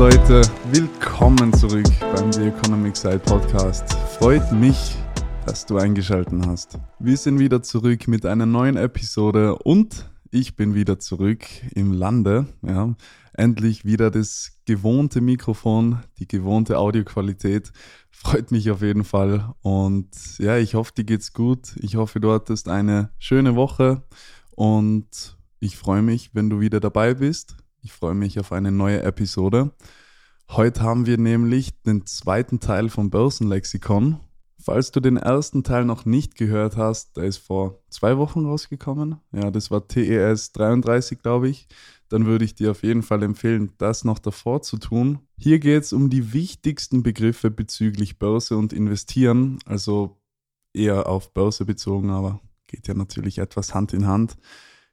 Leute, willkommen zurück beim The Economic Side Podcast. Freut mich, dass du eingeschaltet hast. Wir sind wieder zurück mit einer neuen Episode und ich bin wieder zurück im Lande. Ja, endlich wieder das gewohnte Mikrofon, die gewohnte Audioqualität. Freut mich auf jeden Fall. Und ja, ich hoffe, dir geht's gut. Ich hoffe, du hattest eine schöne Woche und ich freue mich, wenn du wieder dabei bist. Ich freue mich auf eine neue Episode. Heute haben wir nämlich den zweiten Teil vom Börsenlexikon. Falls du den ersten Teil noch nicht gehört hast, der ist vor zwei Wochen rausgekommen. Ja, das war TES 33, glaube ich. Dann würde ich dir auf jeden Fall empfehlen, das noch davor zu tun. Hier geht es um die wichtigsten Begriffe bezüglich Börse und Investieren. Also eher auf Börse bezogen, aber geht ja natürlich etwas Hand in Hand.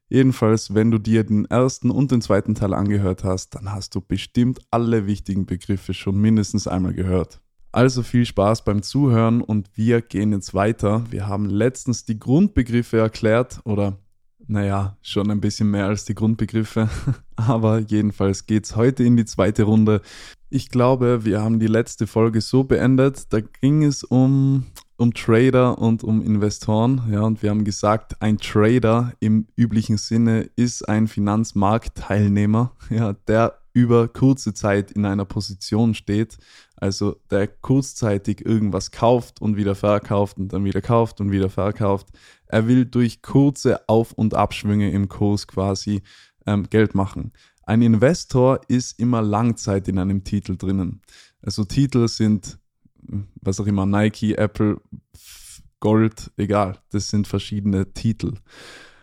Jedenfalls, wenn du dir den ersten und den zweiten Teil angehört hast, dann hast du bestimmt alle wichtigen Begriffe schon mindestens einmal gehört. Also viel Spaß beim Zuhören und wir gehen jetzt weiter. Wir haben letztens die Grundbegriffe erklärt oder naja, schon ein bisschen mehr als die Grundbegriffe. Aber jedenfalls geht's heute in die zweite Runde. Ich glaube, wir haben die letzte Folge so beendet. Da ging es um um Trader und um Investoren. Ja, und wir haben gesagt, ein Trader im üblichen Sinne ist ein Finanzmarktteilnehmer, ja, der über kurze Zeit in einer Position steht, also der kurzzeitig irgendwas kauft und wieder verkauft und dann wieder kauft und wieder verkauft. Er will durch kurze Auf- und Abschwünge im Kurs quasi ähm, Geld machen. Ein Investor ist immer Langzeit in einem Titel drinnen. Also Titel sind was auch immer, Nike, Apple, Gold, egal. Das sind verschiedene Titel.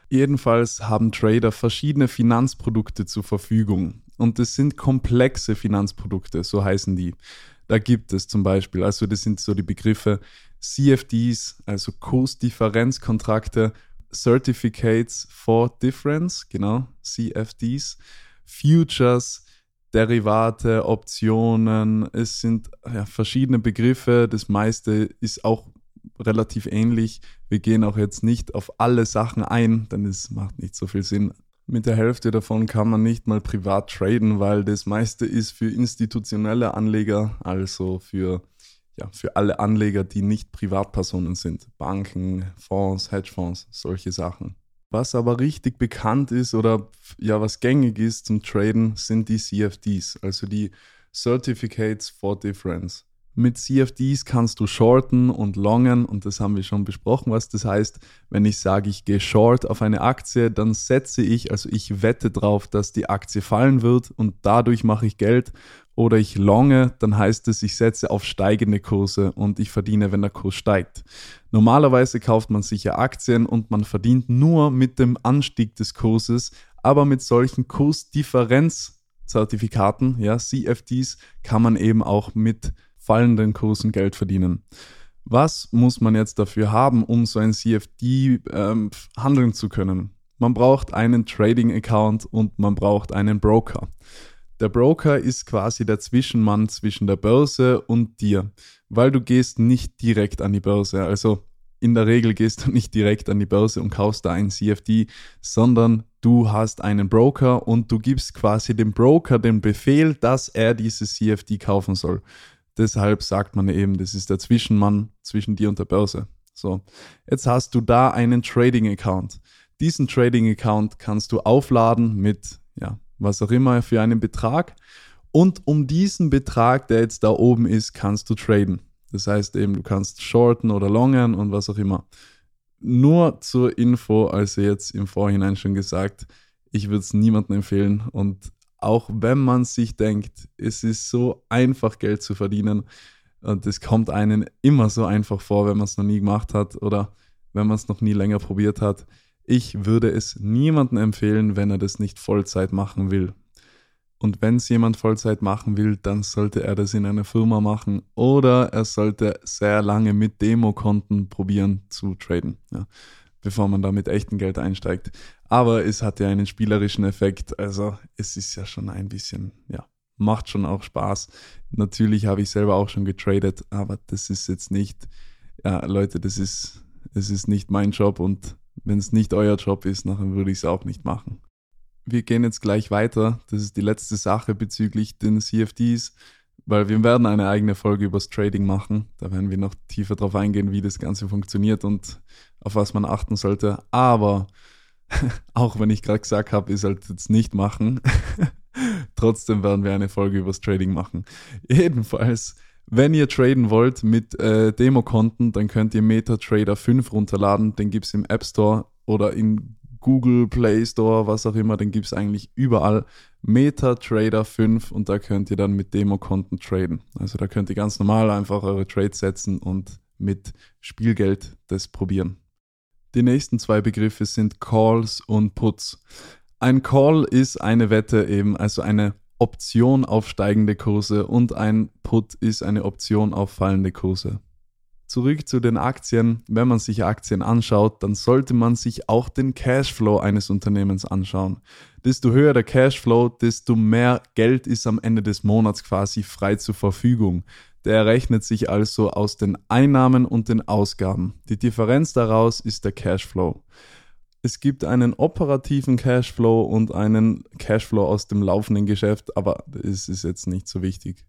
Jedenfalls haben Trader verschiedene Finanzprodukte zur Verfügung. Und das sind komplexe Finanzprodukte, so heißen die. Da gibt es zum Beispiel, also das sind so die Begriffe CFDs, also Kursdifferenzkontrakte, Certificates for Difference, genau, CFDs, Futures, Derivate, Optionen, es sind ja, verschiedene Begriffe. Das meiste ist auch relativ ähnlich. Wir gehen auch jetzt nicht auf alle Sachen ein, denn es macht nicht so viel Sinn. Mit der Hälfte davon kann man nicht mal privat traden, weil das meiste ist für institutionelle Anleger, also für, ja, für alle Anleger, die nicht Privatpersonen sind. Banken, Fonds, Hedgefonds, solche Sachen. Was aber richtig bekannt ist oder ja, was gängig ist zum Traden, sind die CFDs, also die Certificates for Difference. Mit CFDs kannst du shorten und longen und das haben wir schon besprochen, was das heißt. Wenn ich sage, ich gehe short auf eine Aktie, dann setze ich, also ich wette drauf, dass die Aktie fallen wird und dadurch mache ich Geld. Oder ich longe, dann heißt es, ich setze auf steigende Kurse und ich verdiene, wenn der Kurs steigt. Normalerweise kauft man sicher Aktien und man verdient nur mit dem Anstieg des Kurses, aber mit solchen Kursdifferenzzertifikaten, ja, CFDs, kann man eben auch mit fallenden Kursen Geld verdienen. Was muss man jetzt dafür haben, um so ein CFD ähm, handeln zu können? Man braucht einen Trading-Account und man braucht einen Broker. Der Broker ist quasi der Zwischenmann zwischen der Börse und dir, weil du gehst nicht direkt an die Börse. Also in der Regel gehst du nicht direkt an die Börse und kaufst da ein CFD, sondern du hast einen Broker und du gibst quasi dem Broker den Befehl, dass er dieses CFD kaufen soll. Deshalb sagt man eben, das ist der Zwischenmann zwischen dir und der Börse. So, jetzt hast du da einen Trading Account. Diesen Trading Account kannst du aufladen mit ja, was auch immer für einen Betrag. Und um diesen Betrag, der jetzt da oben ist, kannst du traden. Das heißt eben, du kannst shorten oder longen und was auch immer. Nur zur Info, also jetzt im Vorhinein schon gesagt, ich würde es niemandem empfehlen. Und auch wenn man sich denkt, es ist so einfach Geld zu verdienen und es kommt einen immer so einfach vor, wenn man es noch nie gemacht hat oder wenn man es noch nie länger probiert hat. Ich würde es niemandem empfehlen, wenn er das nicht Vollzeit machen will. Und wenn es jemand Vollzeit machen will, dann sollte er das in einer Firma machen oder er sollte sehr lange mit Demokonten probieren zu traden, ja, bevor man da mit echtem Geld einsteigt. Aber es hat ja einen spielerischen Effekt, also es ist ja schon ein bisschen, ja, macht schon auch Spaß. Natürlich habe ich selber auch schon getradet, aber das ist jetzt nicht, ja, Leute, das ist, es ist nicht mein Job und wenn es nicht euer Job ist, dann würde ich es auch nicht machen. wir gehen jetzt gleich weiter. Das ist die letzte Sache bezüglich den CFDs, weil wir werden eine eigene Folge übers Trading machen. Da werden wir noch tiefer drauf eingehen, wie das Ganze funktioniert und auf was man achten sollte. Aber auch wenn ich gerade gesagt habe, ihr solltet jetzt nicht machen, trotzdem werden wir eine Folge übers Trading machen. Jedenfalls, wenn ihr traden wollt mit äh, Demokonten, dann könnt ihr MetaTrader 5 runterladen. Den gibt es im App Store oder in Google Play Store, was auch immer, den gibt es eigentlich überall. MetaTrader 5 und da könnt ihr dann mit Demokonten traden. Also da könnt ihr ganz normal einfach eure Trades setzen und mit Spielgeld das probieren. Die nächsten zwei Begriffe sind Calls und Puts. Ein Call ist eine Wette eben, also eine Option auf steigende Kurse und ein Put ist eine Option auf fallende Kurse. Zurück zu den Aktien. Wenn man sich Aktien anschaut, dann sollte man sich auch den Cashflow eines Unternehmens anschauen. Desto höher der Cashflow, desto mehr Geld ist am Ende des Monats quasi frei zur Verfügung. Der errechnet sich also aus den Einnahmen und den Ausgaben. Die Differenz daraus ist der Cashflow. Es gibt einen operativen Cashflow und einen Cashflow aus dem laufenden Geschäft, aber es ist jetzt nicht so wichtig.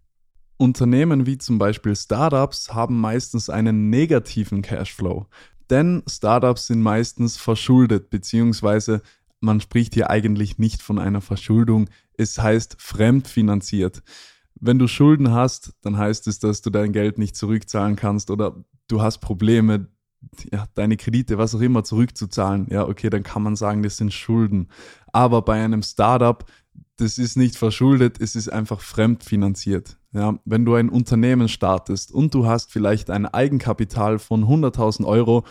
Unternehmen wie zum Beispiel Startups haben meistens einen negativen Cashflow, denn Startups sind meistens verschuldet, beziehungsweise man spricht hier eigentlich nicht von einer Verschuldung, es heißt fremdfinanziert. Wenn du Schulden hast, dann heißt es, dass du dein Geld nicht zurückzahlen kannst oder du hast Probleme, ja, deine Kredite, was auch immer, zurückzuzahlen. Ja, okay, dann kann man sagen, das sind Schulden. Aber bei einem Startup, das ist nicht verschuldet, es ist einfach fremdfinanziert. Ja, wenn du ein Unternehmen startest und du hast vielleicht ein Eigenkapital von 100.000 Euro,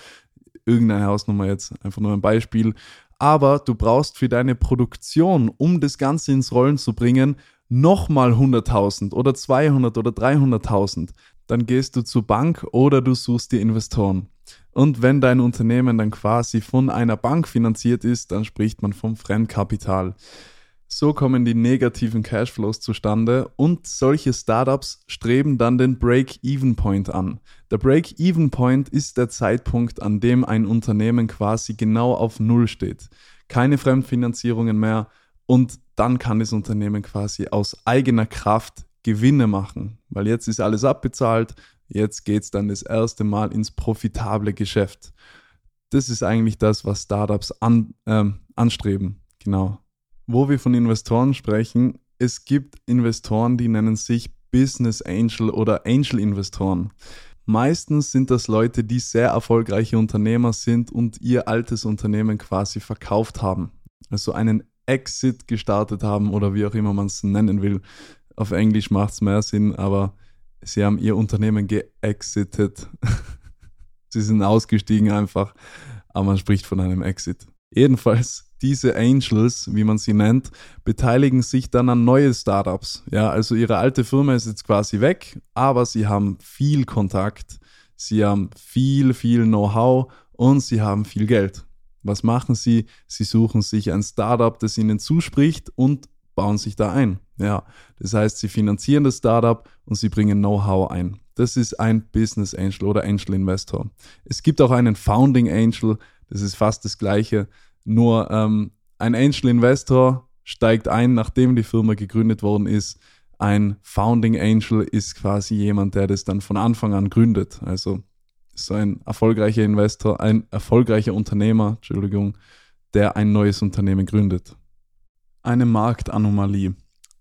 irgendeine Hausnummer jetzt, einfach nur ein Beispiel, aber du brauchst für deine Produktion, um das Ganze ins Rollen zu bringen, nochmal 100.000 oder 200 oder 300.000, dann gehst du zur Bank oder du suchst dir Investoren. Und wenn dein Unternehmen dann quasi von einer Bank finanziert ist, dann spricht man vom Fremdkapital. So kommen die negativen Cashflows zustande und solche Startups streben dann den Break-Even-Point an. Der Break-Even-Point ist der Zeitpunkt, an dem ein Unternehmen quasi genau auf Null steht. Keine Fremdfinanzierungen mehr und dann kann das Unternehmen quasi aus eigener Kraft Gewinne machen, weil jetzt ist alles abbezahlt, jetzt geht es dann das erste Mal ins profitable Geschäft. Das ist eigentlich das, was Startups an, äh, anstreben. Genau wo wir von Investoren sprechen, es gibt Investoren, die nennen sich Business Angel oder Angel Investoren. Meistens sind das Leute, die sehr erfolgreiche Unternehmer sind und ihr altes Unternehmen quasi verkauft haben. Also einen Exit gestartet haben oder wie auch immer man es nennen will. Auf Englisch macht es mehr Sinn, aber sie haben ihr Unternehmen geexitet. sie sind ausgestiegen einfach, aber man spricht von einem Exit. Jedenfalls diese Angels, wie man sie nennt, beteiligen sich dann an neue Startups. Ja, also ihre alte Firma ist jetzt quasi weg, aber sie haben viel Kontakt, sie haben viel, viel Know-how und sie haben viel Geld. Was machen sie? Sie suchen sich ein Startup, das ihnen zuspricht und bauen sich da ein. Ja, das heißt, sie finanzieren das Startup und sie bringen Know-how ein. Das ist ein Business Angel oder Angel Investor. Es gibt auch einen Founding Angel, das ist fast das gleiche. Nur ähm, ein Angel Investor steigt ein, nachdem die Firma gegründet worden ist. Ein Founding Angel ist quasi jemand, der das dann von Anfang an gründet. Also so ein erfolgreicher Investor, ein erfolgreicher Unternehmer, Entschuldigung, der ein neues Unternehmen gründet. Eine Marktanomalie.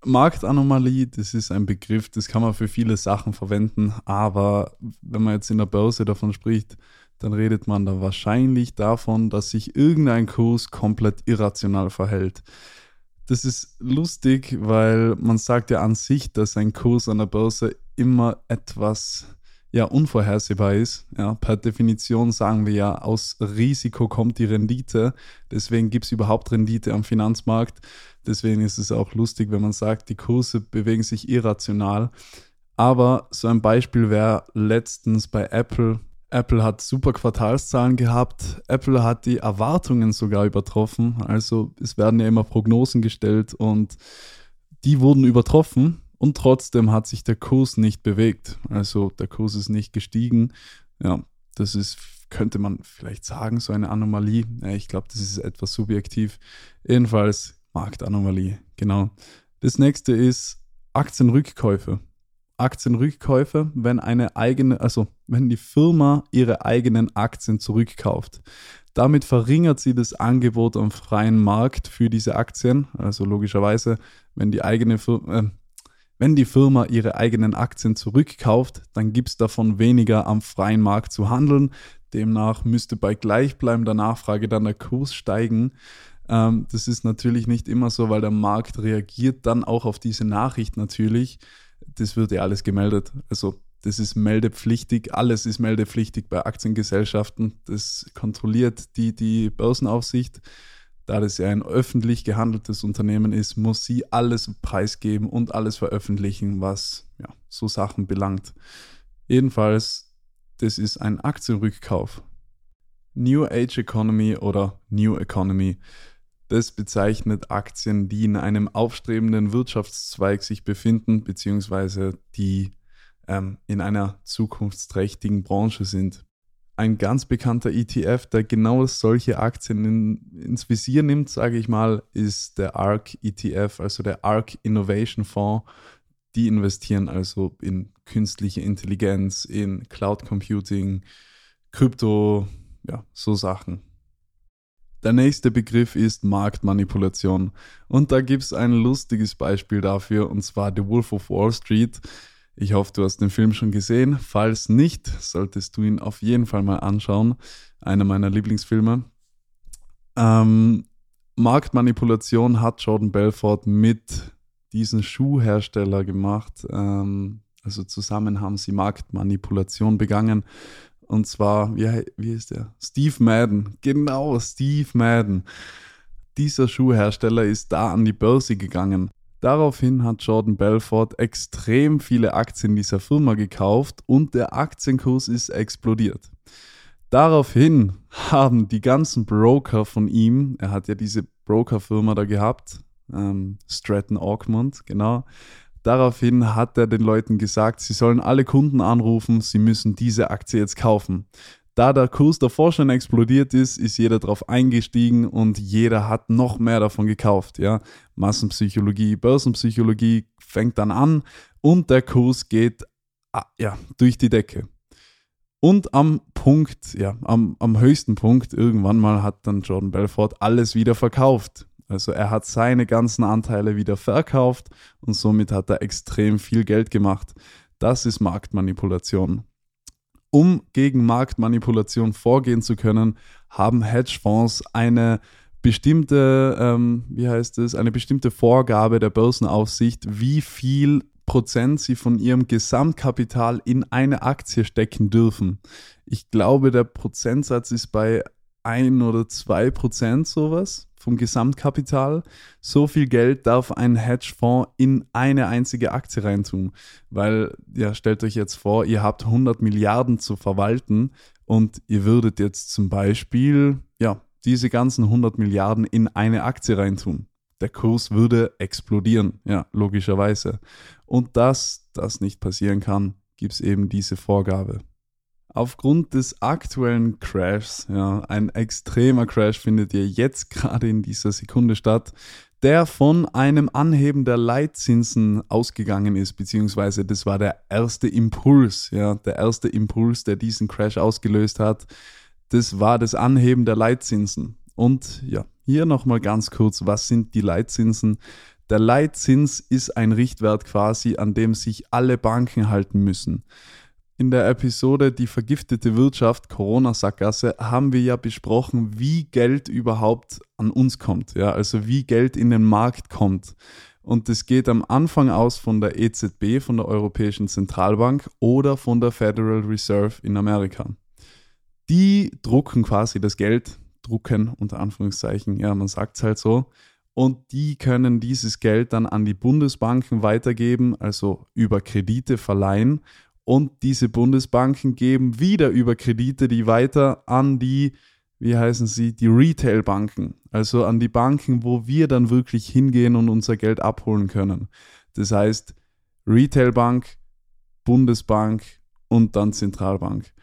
Marktanomalie, das ist ein Begriff, das kann man für viele Sachen verwenden, aber wenn man jetzt in der Börse davon spricht, dann redet man da wahrscheinlich davon, dass sich irgendein Kurs komplett irrational verhält. Das ist lustig, weil man sagt ja an sich, dass ein Kurs an der Börse immer etwas ja, unvorhersehbar ist. Ja, per Definition sagen wir ja, aus Risiko kommt die Rendite. Deswegen gibt es überhaupt Rendite am Finanzmarkt. Deswegen ist es auch lustig, wenn man sagt, die Kurse bewegen sich irrational. Aber so ein Beispiel wäre letztens bei Apple Apple hat super Quartalszahlen gehabt. Apple hat die Erwartungen sogar übertroffen. Also es werden ja immer Prognosen gestellt und die wurden übertroffen und trotzdem hat sich der Kurs nicht bewegt. Also der Kurs ist nicht gestiegen. Ja, das ist, könnte man vielleicht sagen, so eine Anomalie. Ja, ich glaube, das ist etwas subjektiv. Jedenfalls Marktanomalie, genau. Das nächste ist Aktienrückkäufe. Aktienrückkäufe, wenn eine eigene, also wenn die Firma ihre eigenen Aktien zurückkauft. Damit verringert sie das Angebot am freien Markt für diese Aktien. Also logischerweise, wenn die eigene Firma, äh, wenn die Firma ihre eigenen Aktien zurückkauft, dann gibt es davon weniger am freien Markt zu handeln. Demnach müsste bei gleichbleibender Nachfrage dann der Kurs steigen. Ähm, das ist natürlich nicht immer so, weil der Markt reagiert dann auch auf diese Nachricht natürlich. Das wird ja alles gemeldet. Also das ist meldepflichtig, alles ist meldepflichtig bei Aktiengesellschaften. Das kontrolliert die, die Börsenaufsicht. Da das ja ein öffentlich gehandeltes Unternehmen ist, muss sie alles preisgeben und alles veröffentlichen, was ja, so Sachen belangt. Jedenfalls, das ist ein Aktienrückkauf. New Age Economy oder New Economy. Das bezeichnet Aktien, die in einem aufstrebenden Wirtschaftszweig sich befinden, beziehungsweise die ähm, in einer zukunftsträchtigen Branche sind. Ein ganz bekannter ETF, der genau solche Aktien in, ins Visier nimmt, sage ich mal, ist der ARK ETF, also der ARK Innovation Fonds. Die investieren also in künstliche Intelligenz, in Cloud Computing, Krypto, ja, so Sachen. Der nächste Begriff ist Marktmanipulation. Und da gibt es ein lustiges Beispiel dafür, und zwar The Wolf of Wall Street. Ich hoffe, du hast den Film schon gesehen. Falls nicht, solltest du ihn auf jeden Fall mal anschauen. Einer meiner Lieblingsfilme. Ähm, Marktmanipulation hat Jordan Belfort mit diesem Schuhhersteller gemacht. Ähm, also zusammen haben sie Marktmanipulation begangen. Und zwar, wie, wie ist der? Steve Madden. Genau, Steve Madden. Dieser Schuhhersteller ist da an die Börse gegangen Daraufhin hat Jordan Belfort extrem viele Aktien dieser Firma gekauft und der Aktienkurs ist explodiert. Daraufhin haben die ganzen Broker von ihm, er hat ja diese Brokerfirma da gehabt, ähm, Stratton Augmont, genau. Daraufhin hat er den Leuten gesagt, sie sollen alle Kunden anrufen, sie müssen diese Aktie jetzt kaufen. Da der Kurs davor schon explodiert ist, ist jeder drauf eingestiegen und jeder hat noch mehr davon gekauft. Ja? Massenpsychologie, Börsenpsychologie fängt dann an und der Kurs geht ah, ja, durch die Decke. Und am Punkt, ja, am, am höchsten Punkt, irgendwann mal hat dann Jordan Belfort alles wieder verkauft. Also er hat seine ganzen Anteile wieder verkauft und somit hat er extrem viel Geld gemacht. Das ist Marktmanipulation. Um gegen Marktmanipulation vorgehen zu können, haben Hedgefonds eine bestimmte, ähm, wie heißt es, eine bestimmte Vorgabe der Börsenaufsicht, wie viel Prozent sie von ihrem Gesamtkapital in eine Aktie stecken dürfen. Ich glaube, der Prozentsatz ist bei ein oder zwei Prozent sowas vom Gesamtkapital. So viel Geld darf ein Hedgefonds in eine einzige Aktie reintun. Weil, ja, stellt euch jetzt vor, ihr habt 100 Milliarden zu verwalten und ihr würdet jetzt zum Beispiel, ja, diese ganzen 100 Milliarden in eine Aktie reintun. Der Kurs würde explodieren, ja, logischerweise. Und dass das nicht passieren kann, gibt es eben diese Vorgabe aufgrund des aktuellen Crashs, ja, ein extremer Crash findet ihr jetzt gerade in dieser Sekunde statt, der von einem Anheben der Leitzinsen ausgegangen ist, beziehungsweise das war der erste Impuls, ja, der erste Impuls, der diesen Crash ausgelöst hat. Das war das Anheben der Leitzinsen. Und ja, hier nochmal ganz kurz, was sind die Leitzinsen? Der Leitzins ist ein Richtwert quasi, an dem sich alle Banken halten müssen. In der Episode Die vergiftete Wirtschaft, Corona-Sackgasse, haben wir ja besprochen, wie Geld überhaupt an uns kommt. Ja, also wie Geld in den Markt kommt. Und das geht am Anfang aus von der EZB, von der Europäischen Zentralbank oder von der Federal Reserve in Amerika. Die drucken quasi das Geld, drucken unter Anführungszeichen, ja, man sagt es halt so. Und die können dieses Geld dann an die Bundesbanken weitergeben, also über Kredite verleihen und diese Bundesbanken geben wieder über Kredite die weiter an die, wie heißen sie, die Retailbanken, also an die Banken, wo wir dann wirklich hingehen und unser Geld abholen können. Das heißt, Retailbank, Bundesbank und dann Zentralbank.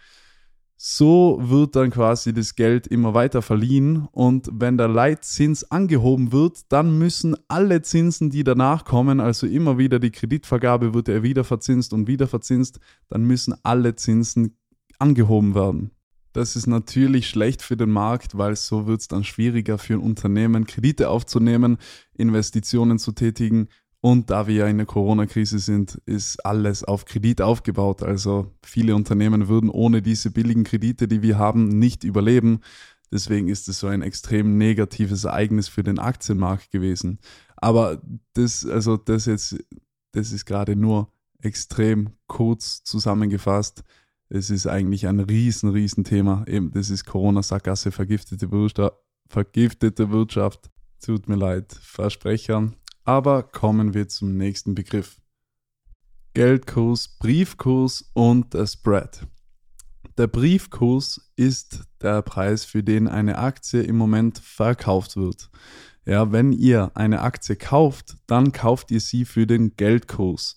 So wird dann quasi das Geld immer weiter verliehen und wenn der Leitzins angehoben wird, dann müssen alle Zinsen, die danach kommen, also immer wieder die Kreditvergabe wird ja wieder verzinst und wieder verzinst, dann müssen alle Zinsen angehoben werden. Das ist natürlich schlecht für den Markt, weil so wird es dann schwieriger für ein Unternehmen, Kredite aufzunehmen, Investitionen zu tätigen und da wir ja in der Corona-Krise sind, ist alles auf Kredit aufgebaut. Also viele Unternehmen würden ohne diese billigen Kredite, die wir haben, nicht überleben. Deswegen ist es so ein extrem negatives Ereignis für den Aktienmarkt gewesen. Aber das, also das jetzt, das ist gerade nur extrem kurz zusammengefasst. Es ist eigentlich ein riesen, riesen Thema. Eben, das ist Corona-Sackgasse, vergiftete Wirtschaft, vergiftete Wirtschaft. Tut mir leid, Versprecher. Aber kommen wir zum nächsten Begriff. Geldkurs, Briefkurs und der Spread. Der Briefkurs ist der Preis, für den eine Aktie im Moment verkauft wird. Ja, wenn ihr eine Aktie kauft, dann kauft ihr sie für den Geldkurs.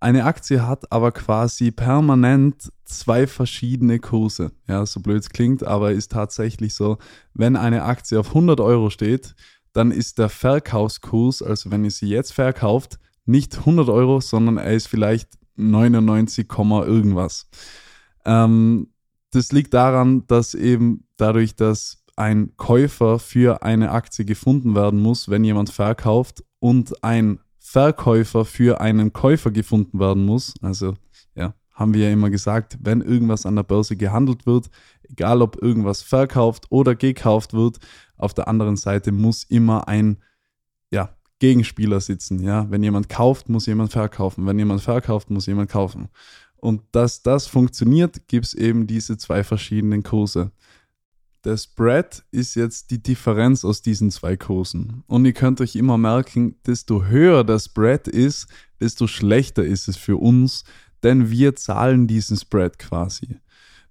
Eine Aktie hat aber quasi permanent zwei verschiedene Kurse. Ja, so blöd es klingt, aber ist tatsächlich so, wenn eine Aktie auf 100 Euro steht, dann ist der Verkaufskurs, also wenn ihr sie jetzt verkauft, nicht 100 Euro, sondern er ist vielleicht 99, irgendwas. Ähm, das liegt daran, dass eben dadurch, dass ein Käufer für eine Aktie gefunden werden muss, wenn jemand verkauft und ein Verkäufer für einen Käufer gefunden werden muss. Also haben wir ja immer gesagt, wenn irgendwas an der Börse gehandelt wird, egal ob irgendwas verkauft oder gekauft wird, auf der anderen Seite muss immer ein ja, Gegenspieler sitzen. Ja? Wenn jemand kauft, muss jemand verkaufen. Wenn jemand verkauft, muss jemand kaufen. Und dass das funktioniert, gibt es eben diese zwei verschiedenen Kurse. Der Spread ist jetzt die Differenz aus diesen zwei Kursen. Und ihr könnt euch immer merken, desto höher der Spread ist, desto schlechter ist es für uns, denn wir zahlen diesen Spread quasi.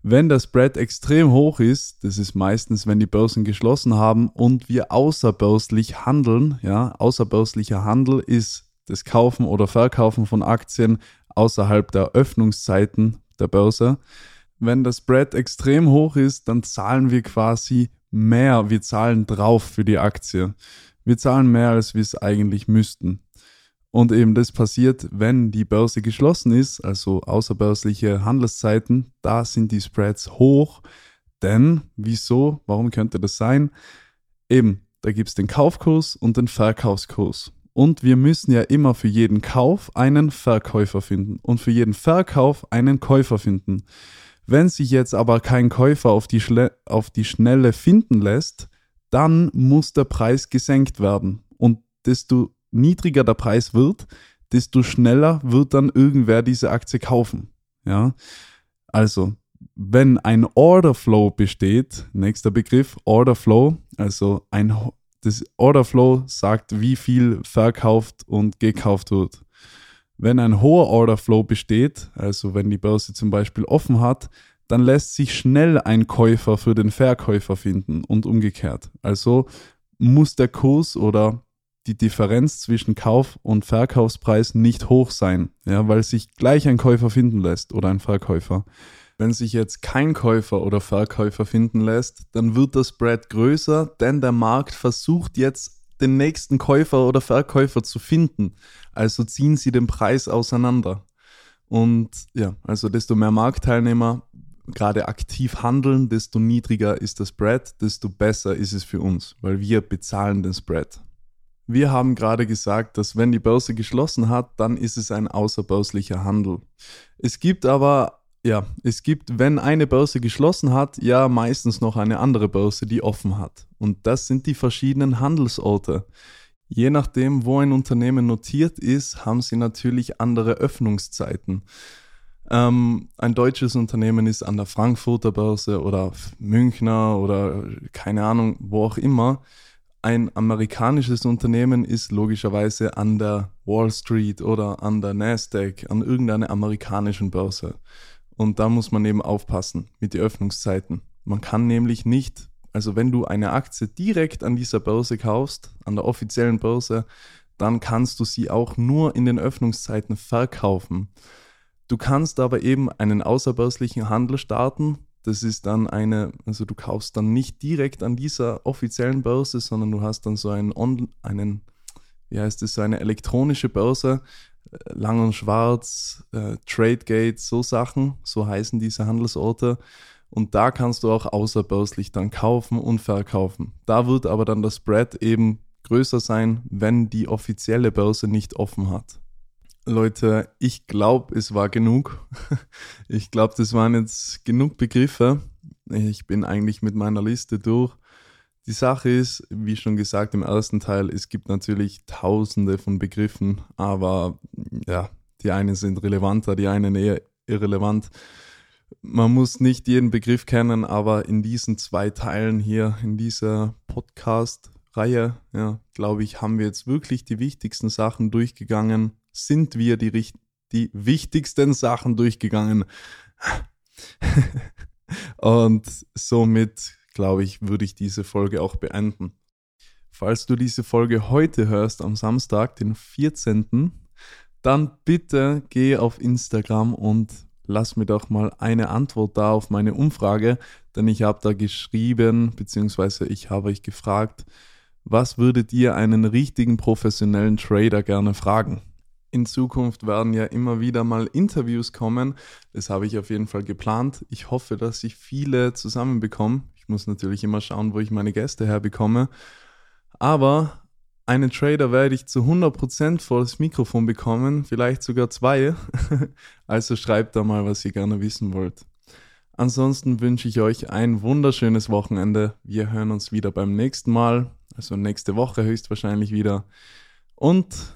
Wenn der Spread extrem hoch ist, das ist meistens, wenn die Börsen geschlossen haben und wir außerbörslich handeln, ja, außerbörslicher Handel ist das Kaufen oder Verkaufen von Aktien außerhalb der Öffnungszeiten der Börse. Wenn der Spread extrem hoch ist, dann zahlen wir quasi mehr, wir zahlen drauf für die Aktie. Wir zahlen mehr, als wir es eigentlich müssten. Und eben das passiert, wenn die Börse geschlossen ist, also außerbörsliche Handelszeiten, da sind die Spreads hoch. Denn, wieso, warum könnte das sein? Eben, da gibt es den Kaufkurs und den Verkaufskurs. Und wir müssen ja immer für jeden Kauf einen Verkäufer finden und für jeden Verkauf einen Käufer finden. Wenn sich jetzt aber kein Käufer auf die, Schle auf die Schnelle finden lässt, dann muss der Preis gesenkt werden. Und desto niedriger der Preis wird, desto schneller wird dann irgendwer diese Aktie kaufen. Ja, also wenn ein Order Flow besteht, nächster Begriff Order Flow, also ein das Order Flow sagt, wie viel verkauft und gekauft wird. Wenn ein hoher Order Flow besteht, also wenn die Börse zum Beispiel offen hat, dann lässt sich schnell ein Käufer für den Verkäufer finden und umgekehrt. Also muss der Kurs oder die Differenz zwischen Kauf- und Verkaufspreis nicht hoch sein, ja, weil sich gleich ein Käufer finden lässt oder ein Verkäufer. Wenn sich jetzt kein Käufer oder Verkäufer finden lässt, dann wird das Spread größer, denn der Markt versucht jetzt den nächsten Käufer oder Verkäufer zu finden. Also ziehen sie den Preis auseinander. Und ja, also desto mehr Marktteilnehmer gerade aktiv handeln, desto niedriger ist das Spread, desto besser ist es für uns, weil wir bezahlen den Spread. Wir haben gerade gesagt, dass wenn die Börse geschlossen hat, dann ist es ein außerbörslicher Handel. Es gibt aber, ja, es gibt, wenn eine Börse geschlossen hat, ja meistens noch eine andere Börse, die offen hat. Und das sind die verschiedenen Handelsorte. Je nachdem, wo ein Unternehmen notiert ist, haben sie natürlich andere Öffnungszeiten. Ähm, ein deutsches Unternehmen ist an der Frankfurter Börse oder Münchner oder keine Ahnung, wo auch immer ein amerikanisches Unternehmen ist logischerweise an der Wall Street oder an der Nasdaq, an irgendeiner amerikanischen Börse. Und da muss man eben aufpassen mit den Öffnungszeiten. Man kann nämlich nicht, also wenn du eine Aktie direkt an dieser Börse kaufst, an der offiziellen Börse, dann kannst du sie auch nur in den Öffnungszeiten verkaufen. Du kannst aber eben einen außerbörslichen Handel starten, das ist dann eine, also du kaufst dann nicht direkt an dieser offiziellen Börse, sondern du hast dann so einen, On einen wie heißt es, so eine elektronische Börse, äh, Lang und Schwarz, äh, Tradegate, so Sachen, so heißen diese Handelsorte. Und da kannst du auch außerbörslich dann kaufen und verkaufen. Da wird aber dann das Spread eben größer sein, wenn die offizielle Börse nicht offen hat. Leute, ich glaube, es war genug. Ich glaube, das waren jetzt genug Begriffe. Ich bin eigentlich mit meiner Liste durch. Die Sache ist, wie schon gesagt im ersten Teil, es gibt natürlich tausende von Begriffen, aber ja, die einen sind relevanter, die einen eher irrelevant. Man muss nicht jeden Begriff kennen, aber in diesen zwei Teilen hier, in dieser Podcast-Reihe, ja, glaube ich, haben wir jetzt wirklich die wichtigsten Sachen durchgegangen. Sind wir die, die wichtigsten Sachen durchgegangen? Und somit glaube ich, würde ich diese Folge auch beenden. Falls du diese Folge heute hörst, am Samstag, den 14., dann bitte geh auf Instagram und lass mir doch mal eine Antwort da auf meine Umfrage, denn ich habe da geschrieben, beziehungsweise ich habe euch gefragt, was würdet ihr einen richtigen professionellen Trader gerne fragen? In Zukunft werden ja immer wieder mal Interviews kommen. Das habe ich auf jeden Fall geplant. Ich hoffe, dass ich viele zusammenbekomme. Ich muss natürlich immer schauen, wo ich meine Gäste herbekomme. Aber einen Trader werde ich zu 100% vor das Mikrofon bekommen, vielleicht sogar zwei. also schreibt da mal, was ihr gerne wissen wollt. Ansonsten wünsche ich euch ein wunderschönes Wochenende. Wir hören uns wieder beim nächsten Mal, also nächste Woche höchstwahrscheinlich wieder. Und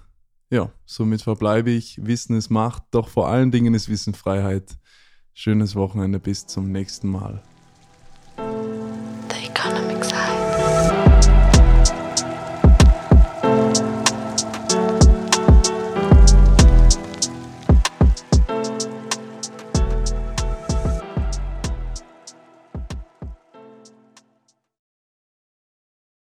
ja, somit verbleibe ich. Wissen ist Macht, doch vor allen Dingen ist Wissen Freiheit. Schönes Wochenende, bis zum nächsten Mal.